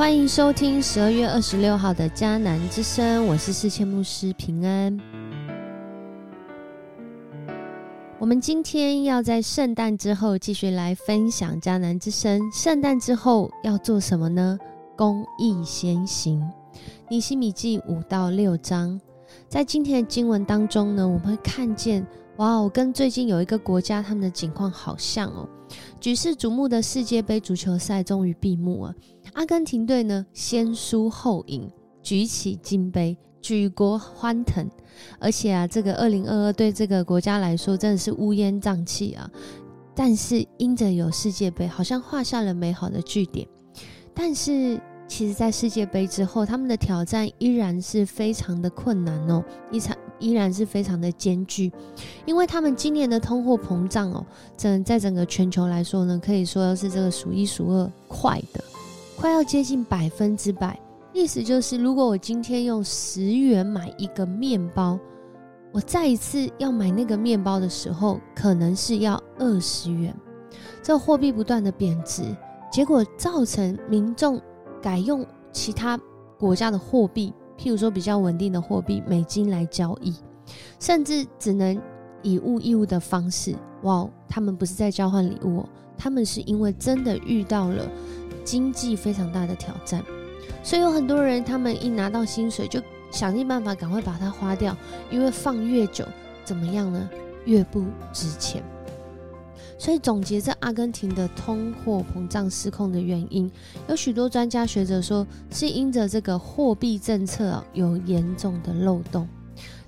欢迎收听十二月二十六号的迦南之声，我是世谦牧师平安。我们今天要在圣诞之后继续来分享迦南之声。圣诞之后要做什么呢？公益先行。尼西米记五到六章，在今天的经文当中呢，我们会看见，哇哦，跟最近有一个国家他们的情况好像哦。举世瞩目的世界杯足球赛终于闭幕了。阿根廷队呢，先输后赢，举起金杯，举国欢腾。而且啊，这个二零二二对这个国家来说真的是乌烟瘴气啊。但是因着有世界杯，好像画下了美好的句点。但是其实，在世界杯之后，他们的挑战依然是非常的困难哦，一场依然是非常的艰巨，因为他们今年的通货膨胀哦，整在整个全球来说呢，可以说是这个数一数二快的。快要接近百分之百，意思就是，如果我今天用十元买一个面包，我再一次要买那个面包的时候，可能是要二十元。这货币不断的贬值，结果造成民众改用其他国家的货币，譬如说比较稳定的货币美金来交易，甚至只能以物易物的方式。哇，他们不是在交换礼物，哦他们是因为真的遇到了。经济非常大的挑战，所以有很多人，他们一拿到薪水就想尽办法赶快把它花掉，因为放越久怎么样呢？越不值钱。所以总结这阿根廷的通货膨胀失控的原因，有许多专家学者说，是因着这个货币政策有严重的漏洞，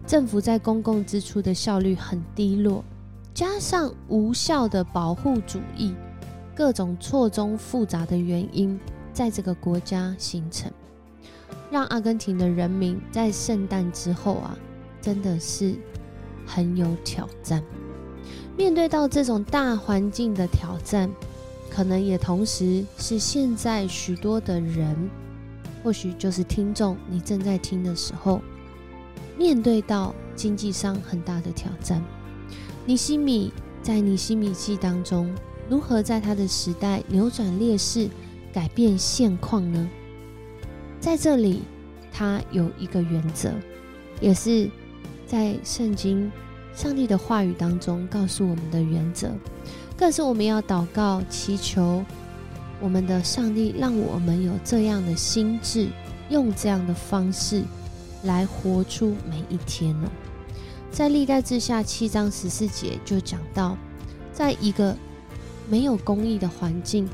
政府在公共支出的效率很低落，加上无效的保护主义。各种错综复杂的原因在这个国家形成，让阿根廷的人民在圣诞之后啊，真的是很有挑战。面对到这种大环境的挑战，可能也同时是现在许多的人，或许就是听众，你正在听的时候，面对到经济上很大的挑战。尼西米在尼西米记当中。如何在他的时代扭转劣势、改变现况呢？在这里，他有一个原则，也是在圣经、上帝的话语当中告诉我们的原则，更是我们要祷告、祈求我们的上帝，让我们有这样的心智，用这样的方式来活出每一天呢？在历代志下七章十四节就讲到，在一个。没有公义的环境，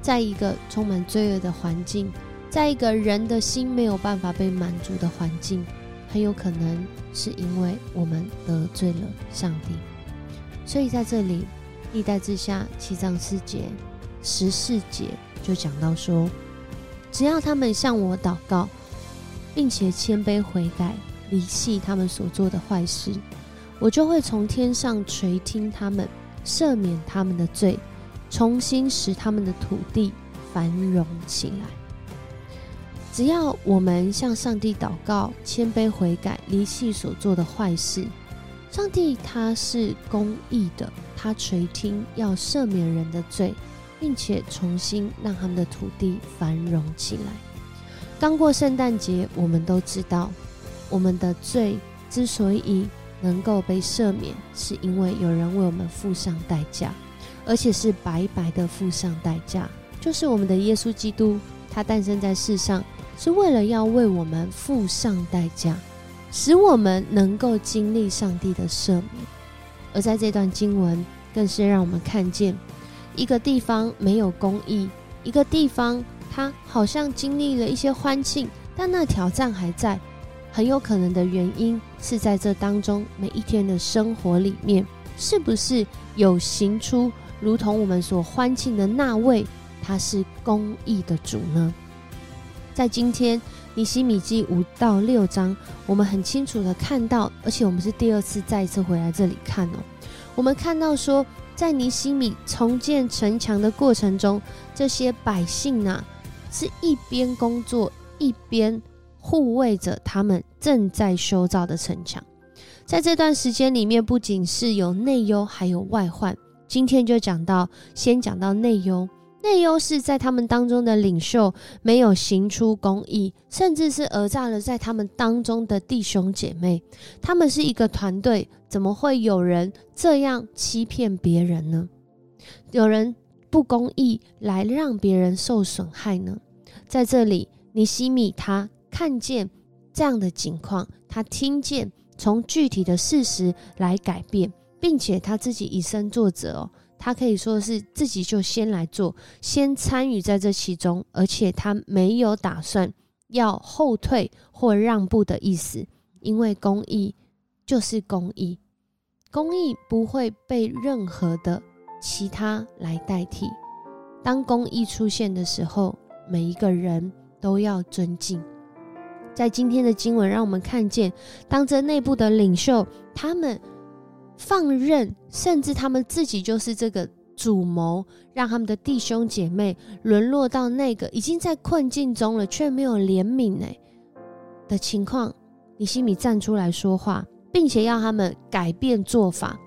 在一个充满罪恶的环境，在一个人的心没有办法被满足的环境，很有可能是因为我们得罪了上帝。所以在这里，历代之下七章四节、十四节就讲到说，只要他们向我祷告，并且谦卑悔改，离弃他们所做的坏事，我就会从天上垂听他们，赦免他们的罪。重新使他们的土地繁荣起来。只要我们向上帝祷告，谦卑悔改，离弃所做的坏事，上帝他是公义的，他垂听，要赦免人的罪，并且重新让他们的土地繁荣起来。刚过圣诞节，我们都知道，我们的罪之所以能够被赦免，是因为有人为我们付上代价。而且是白白的付上代价，就是我们的耶稣基督，他诞生在世上，是为了要为我们付上代价，使我们能够经历上帝的赦免。而在这段经文，更是让我们看见一个地方没有公义，一个地方它好像经历了一些欢庆，但那挑战还在。很有可能的原因是在这当中每一天的生活里面，是不是有行出？如同我们所欢庆的那位，他是公义的主呢。在今天尼西米记五到六章，我们很清楚的看到，而且我们是第二次再一次回来这里看哦。我们看到说，在尼西米重建城墙的过程中，这些百姓啊，是一边工作一边护卫着他们正在修造的城墙。在这段时间里面，不仅是有内忧，还有外患。今天就讲到，先讲到内忧。内忧是在他们当中的领袖没有行出公义，甚至是讹诈了在他们当中的弟兄姐妹。他们是一个团队，怎么会有人这样欺骗别人呢？有人不公义来让别人受损害呢？在这里，尼西米他看见这样的情况，他听见从具体的事实来改变，并且他自己以身作则哦。他可以说是自己就先来做，先参与在这其中，而且他没有打算要后退或让步的意思，因为公益就是公益，公益不会被任何的其他来代替。当公益出现的时候，每一个人都要尊敬。在今天的经文，让我们看见，当这内部的领袖，他们。放任，甚至他们自己就是这个主谋，让他们的弟兄姐妹沦落到那个已经在困境中了，却没有怜悯哎的情况。尼西米站出来说话，并且要他们改变做法，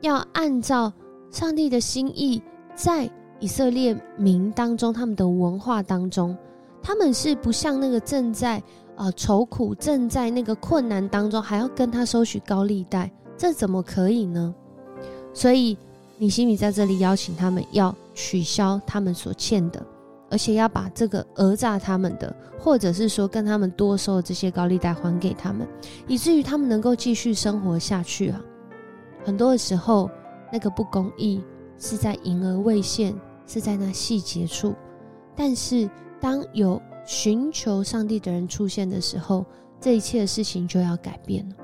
要按照上帝的心意，在以色列民当中，他们的文化当中，他们是不像那个正在呃愁苦、正在那个困难当中，还要跟他收取高利贷。这怎么可以呢？所以，你心里在这里邀请他们要取消他们所欠的，而且要把这个讹诈他们的，或者是说跟他们多收的这些高利贷还给他们，以至于他们能够继续生活下去啊！很多的时候，那个不公义是在隐而未现，是在那细节处。但是，当有寻求上帝的人出现的时候，这一切的事情就要改变了。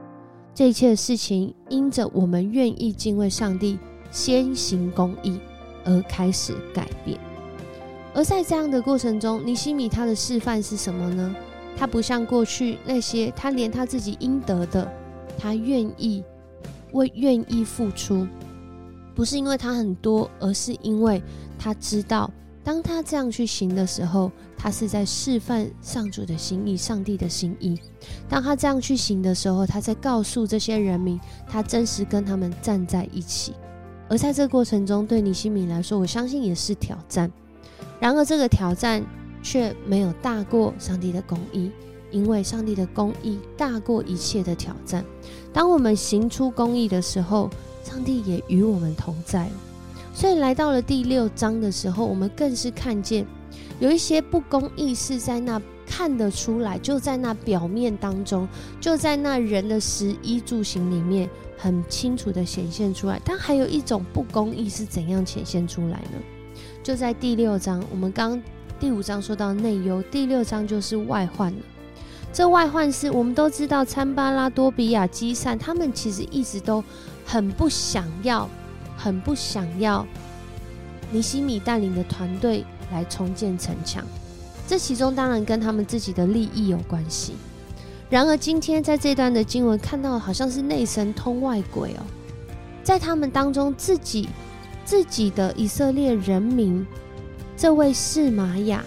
这一切的事情，因着我们愿意敬畏上帝，先行公义而开始改变。而在这样的过程中，尼西米他的示范是什么呢？他不像过去那些，他连他自己应得的，他愿意为愿意付出，不是因为他很多，而是因为他知道。当他这样去行的时候，他是在示范上主的心意、上帝的心意。当他这样去行的时候，他在告诉这些人民，他真实跟他们站在一起。而在这个过程中，对尼西米来说，我相信也是挑战。然而，这个挑战却没有大过上帝的公义，因为上帝的公义大过一切的挑战。当我们行出公义的时候，上帝也与我们同在。所以来到了第六章的时候，我们更是看见有一些不公义是在那看得出来，就在那表面当中，就在那人的食衣住行里面很清楚的显现出来。但还有一种不公义是怎样显现出来呢？就在第六章，我们刚第五章说到内忧，第六章就是外患了。这外患是我们都知道，参巴拉多比亚基善，他们其实一直都很不想要。很不想要尼西米带领的团队来重建城墙，这其中当然跟他们自己的利益有关系。然而今天在这段的经文看到，好像是内神通外鬼哦，在他们当中自己自己的以色列人民，这位是玛雅，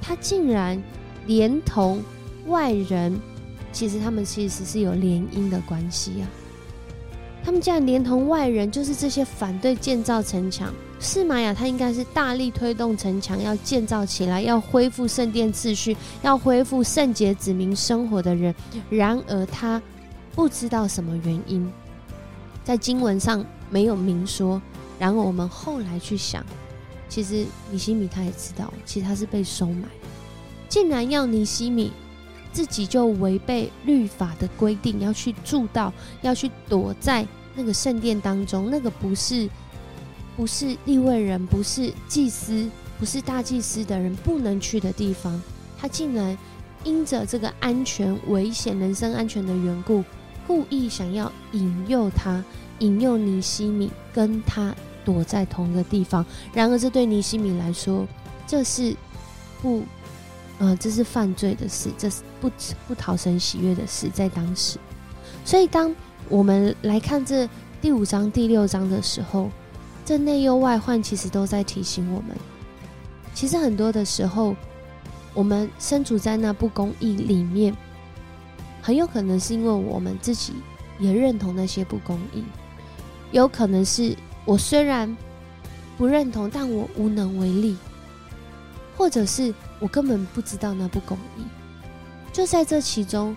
他竟然连同外人，其实他们其实是有联姻的关系啊。他们竟然连同外人，就是这些反对建造城墙，是玛雅，他应该是大力推动城墙要建造起来，要恢复圣殿秩序，要恢复圣洁子民生活的人。然而他不知道什么原因，在经文上没有明说。然而我们后来去想，其实尼西米他也知道，其实他是被收买，竟然要尼西米。自己就违背律法的规定，要去住到，要去躲在那个圣殿当中。那个不是，不是立位人，不是祭司，不是大祭司的人不能去的地方。他竟然因着这个安全危险、人身安全的缘故，故意想要引诱他，引诱尼西米跟他躲在同一个地方。然而，这对尼西米来说，这是不。呃，这是犯罪的事，这是不不讨神喜悦的事，在当时。所以，当我们来看这第五章、第六章的时候，这内忧外患其实都在提醒我们，其实很多的时候，我们身处在那不公义里面，很有可能是因为我们自己也认同那些不公义，有可能是我虽然不认同，但我无能为力，或者是我根本不知道那不公义。就在这其中，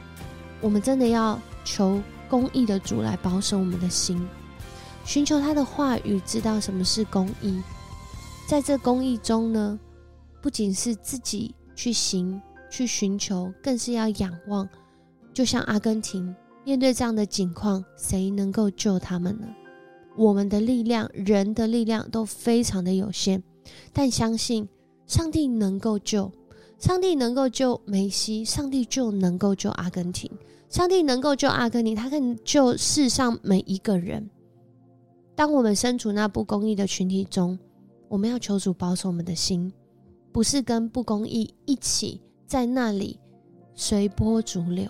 我们真的要求公义的主来保守我们的心，寻求他的话语，知道什么是公义。在这公义中呢，不仅是自己去行、去寻求，更是要仰望。就像阿根廷面对这样的境况，谁能够救他们呢？我们的力量、人的力量都非常的有限，但相信上帝能够救，上帝能够救梅西，上帝就能够救阿根廷，上帝能够救阿根廷，他可以救世上每一个人。当我们身处那不公义的群体中，我们要求主保守我们的心，不是跟不公义一起在那里随波逐流，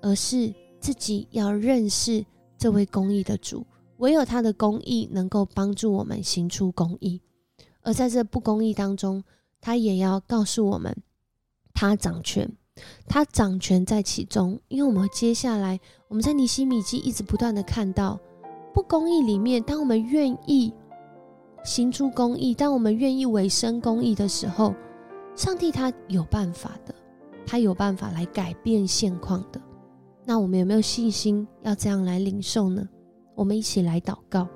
而是自己要认识这位公义的主。唯有他的公义能够帮助我们行出公义，而在这不公义当中，他也要告诉我们，他掌权，他掌权在其中。因为我们接下来我们在尼西米记一直不断的看到不公义里面，当我们愿意行出公义，当我们愿意委身公义的时候，上帝他有办法的，他有办法来改变现况的。那我们有没有信心要这样来领受呢？我们一起来祷告，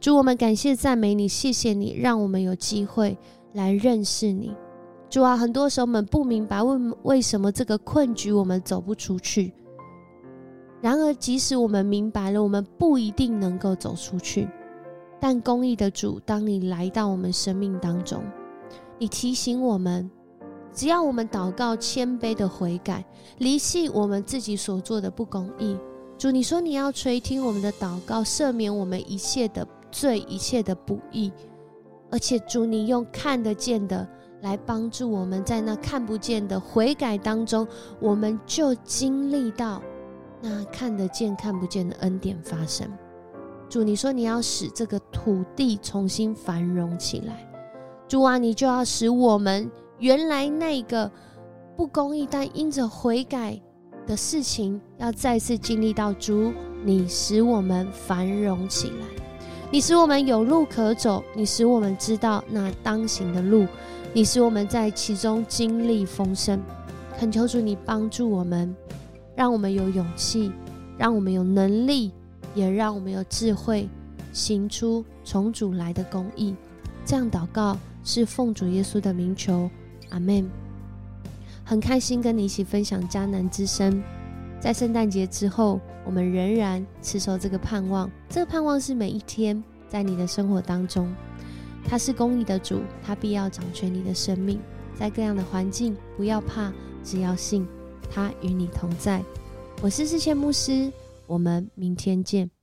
主，我们感谢赞美你，谢谢你，让我们有机会来认识你。主啊，很多时候我们不明白为为什么这个困局我们走不出去。然而，即使我们明白了，我们不一定能够走出去。但公义的主，当你来到我们生命当中，你提醒我们，只要我们祷告谦卑的悔改，离弃我们自己所做的不公义。主，你说你要垂听我们的祷告，赦免我们一切的罪，一切的不义。而且，主，你用看得见的来帮助我们，在那看不见的悔改当中，我们就经历到那看得见、看不见的恩典发生。主，你说你要使这个土地重新繁荣起来。主啊，你就要使我们原来那个不公义，但因着悔改。的事情要再次经历到主，你使我们繁荣起来，你使我们有路可走，你使我们知道那当行的路，你使我们在其中经历丰盛。恳求主，你帮助我们，让我们有勇气，让我们有能力，也让我们有智慧，行出从主来的公义。这样祷告是奉主耶稣的名求，阿门。很开心跟你一起分享迦南之声，在圣诞节之后，我们仍然持守这个盼望。这个盼望是每一天在你的生活当中，他是公义的主，他必要掌权你的生命。在各样的环境，不要怕，只要信，他与你同在。我是世谦牧师，我们明天见。